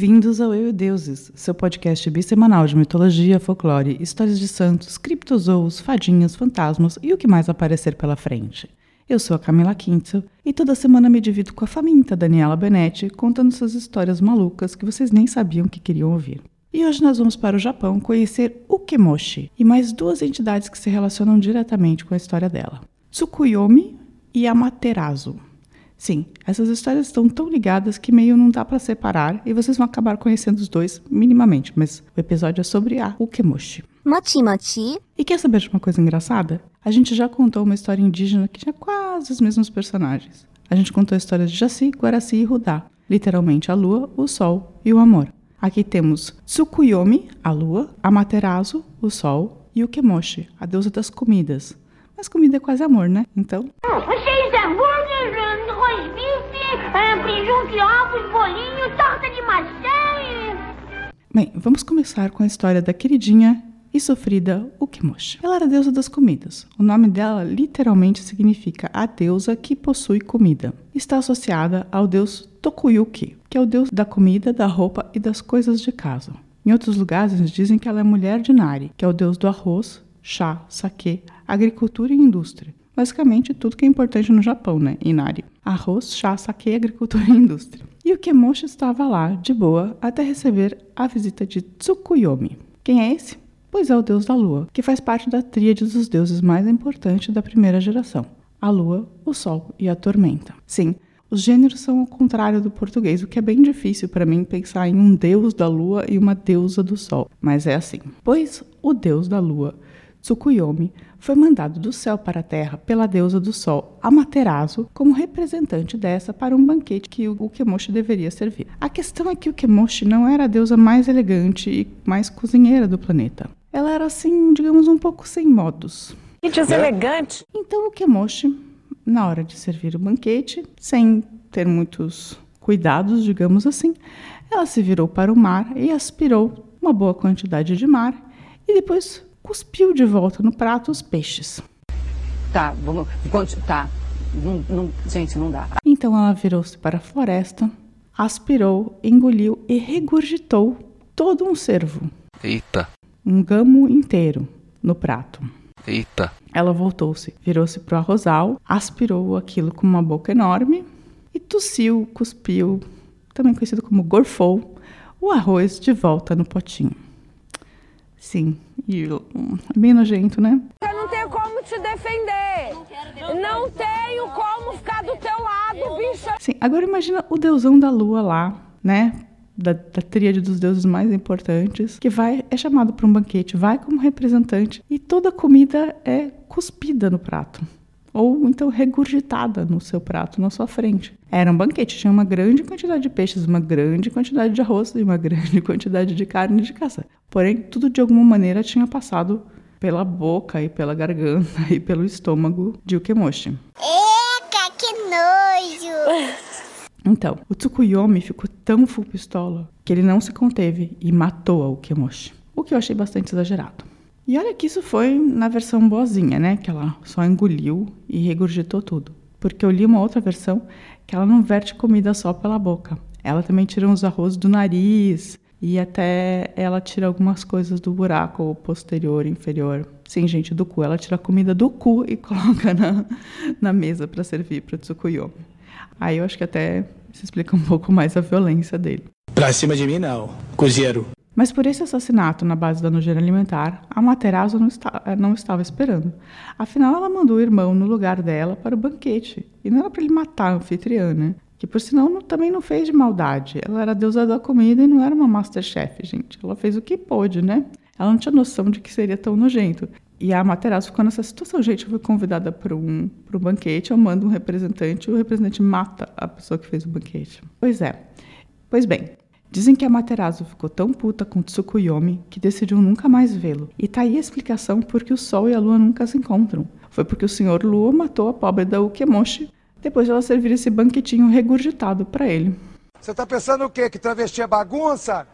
Bem-vindos ao Eu e Deuses, seu podcast bissemanal de mitologia, folclore, histórias de santos, criptozoos, fadinhas, fantasmas e o que mais aparecer pela frente. Eu sou a Camila Quintzel e toda semana me divido com a faminta Daniela Benetti contando suas histórias malucas que vocês nem sabiam que queriam ouvir. E hoje nós vamos para o Japão conhecer Ukemoshi e mais duas entidades que se relacionam diretamente com a história dela: Tsukuyomi e Amaterasu. Sim, essas histórias estão tão ligadas que meio não dá para separar e vocês vão acabar conhecendo os dois minimamente, mas o episódio é sobre a Ukemoshi. Mochi mochi. E quer saber de uma coisa engraçada? A gente já contou uma história indígena que tinha quase os mesmos personagens. A gente contou a história de Jaci, Guaraci e Rudá, literalmente a lua, o sol e o amor. Aqui temos Tsukuyomi, a lua, Amaterasu, o sol, e Ukemoshi, a deusa das comidas. Mas comida é quase amor, né? Então, Cheio de hambúrguer, arroz bife, é, presunto e ovos, bolinho, torta de maçã. Bem, vamos começar com a história da queridinha e sofrida Ukemoshi. Ela era a deusa das comidas. O nome dela literalmente significa a deusa que possui comida. Está associada ao deus Tokuyuki, que é o deus da comida, da roupa e das coisas de casa. Em outros lugares dizem que ela é mulher de Nari, que é o deus do arroz, chá, saquê, agricultura e indústria. Basicamente tudo que é importante no Japão, né? Inari. Arroz, chá, saquê, agricultura e indústria. E o Kemoshi estava lá, de boa, até receber a visita de Tsukuyomi. Quem é esse? Pois é o deus da lua, que faz parte da tríade dos deuses mais importantes da primeira geração: a lua, o sol e a tormenta. Sim, os gêneros são ao contrário do português, o que é bem difícil para mim pensar em um deus da lua e uma deusa do sol, mas é assim. Pois o deus da lua, Tsukuyomi, foi mandado do céu para a terra pela deusa do sol, Amaterasu, como representante dessa para um banquete que o Ukemoshi deveria servir. A questão é que o Ukemoshi não era a deusa mais elegante e mais cozinheira do planeta. Ela era assim, digamos, um pouco sem modos. Que deselegante. Então o Kemoshi, na hora de servir o banquete, sem ter muitos cuidados, digamos assim, ela se virou para o mar e aspirou uma boa quantidade de mar e depois cuspiu de volta no prato os peixes. Tá, vamos. Tá. Não, não- gente, não dá. Então ela virou-se para a floresta, aspirou, engoliu e regurgitou todo um cervo, Eita, um gamo inteiro, no prato. eita. Ela voltou-se, virou-se para o arrozal, aspirou aquilo com uma boca enorme e tossiu, cuspiu, também conhecido como gorfou, o arroz de volta no potinho. Sim, e hum, bem nojento, né? Eu não tenho como te defender. Não tenho como ficar do teu lado, bicho. Sim, agora imagina o deusão da lua lá, né? Da, da tríade dos deuses mais importantes, que vai, é chamado para um banquete, vai como representante e toda a comida é cuspida no prato. Ou então regurgitada no seu prato, na sua frente. Era um banquete, tinha uma grande quantidade de peixes, uma grande quantidade de arroz e uma grande quantidade de carne de caça. Porém, tudo de alguma maneira tinha passado pela boca e pela garganta e pelo estômago de Ukemoshi. Eca, que nojo! Então, o Tsukuyomi ficou tão full pistola que ele não se conteve e matou a Ukemoshi. O que eu achei bastante exagerado. E olha que isso foi na versão boazinha, né? Que ela só engoliu e regurgitou tudo. Porque eu li uma outra versão que ela não verte comida só pela boca. Ela também tira uns arroz do nariz e até ela tira algumas coisas do buraco posterior, inferior. Sim, gente, do cu. Ela tira a comida do cu e coloca na, na mesa para servir para o Tsukuyomi. Aí eu acho que até se explica um pouco mais a violência dele. Pra cima de mim, não. Cozeiro. Mas por esse assassinato na base da nojeira alimentar, a Materazo não, está, não estava esperando. Afinal, ela mandou o irmão no lugar dela para o banquete. E não era para ele matar a anfitriã, né? Que por sinal não- também não fez de maldade. Ela era deusa da comida e não era uma Masterchef, gente. Ela fez o que pôde, né? Ela não tinha noção de que seria tão nojento. E a Materazo ficou nessa situação. Gente, eu fui convidada para um, um banquete, eu mando um representante e o representante mata a pessoa que fez o banquete. Pois é. Pois bem, dizem que a Materazo ficou tão puta com Tsukuyomi que decidiu nunca mais vê-lo. E tá aí a explicação por que o Sol e a Lua nunca se encontram. Foi porque o Senhor Lua matou a pobre da Ukemoshi depois de ela servir esse banquetinho regurgitado para ele. Você tá pensando o quê? Que travesti é bagunça?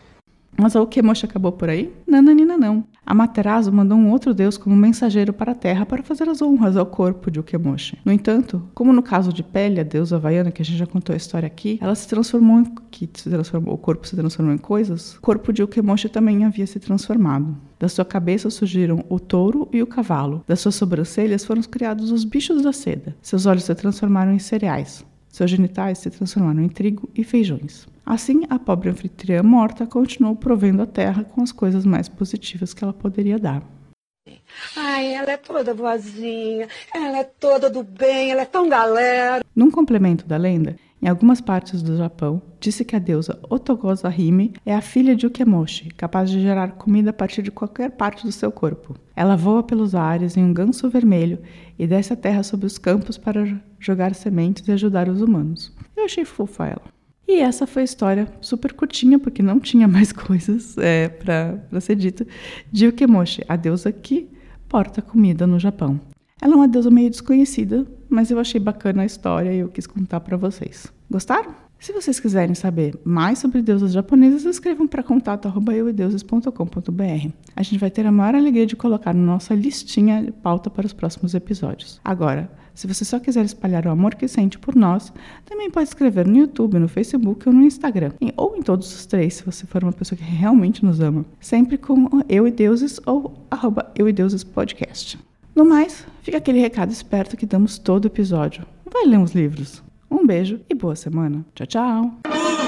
Mas a Ukemoshi acabou por aí? Nananina não. Amaterasu mandou um outro deus como mensageiro para a terra para fazer as honras ao corpo de Ukemoshi. No entanto, como no caso de Pele, a deusa havaiana, que a gente já contou a história aqui, ela se transformou em que se transformou, o corpo se transformou em coisas, o corpo de Ukemoshi também havia se transformado. Da sua cabeça surgiram o touro e o cavalo. Das suas sobrancelhas foram criados os bichos da seda. Seus olhos se transformaram em cereais. Seus genitais se transformaram em trigo e feijões. Assim, a pobre anfitriã morta continuou provendo a terra com as coisas mais positivas que ela poderia dar. Ai, ela é toda boazinha, ela é toda do bem, ela é tão galera. Num complemento da lenda, em algumas partes do Japão, disse que a deusa Otogosa Hime é a filha de Ukemoshi, capaz de gerar comida a partir de qualquer parte do seu corpo. Ela voa pelos ares em um ganso vermelho e desce a terra sobre os campos para jogar sementes e ajudar os humanos. Eu achei fofa ela. E essa foi a história super curtinha, porque não tinha mais coisas é, para ser dito, de Ukemoshi, a deusa que porta comida no Japão. Ela é uma deusa meio desconhecida, mas eu achei bacana a história e eu quis contar para vocês. Gostaram? Se vocês quiserem saber mais sobre deusas japonesas, escrevam para contato@euideuses.com.br. A gente vai ter a maior alegria de colocar na nossa listinha de pauta para os próximos episódios. Agora, se você só quiser espalhar o amor que sente por nós, também pode escrever no YouTube, no Facebook ou no Instagram. Ou em todos os três, se você for uma pessoa que realmente nos ama. Sempre com Eu e Deuses ou arroba Eu e Deuses Podcast. No mais, fica aquele recado esperto que damos todo episódio. Vai ler uns livros. Um beijo e boa semana. Tchau, tchau.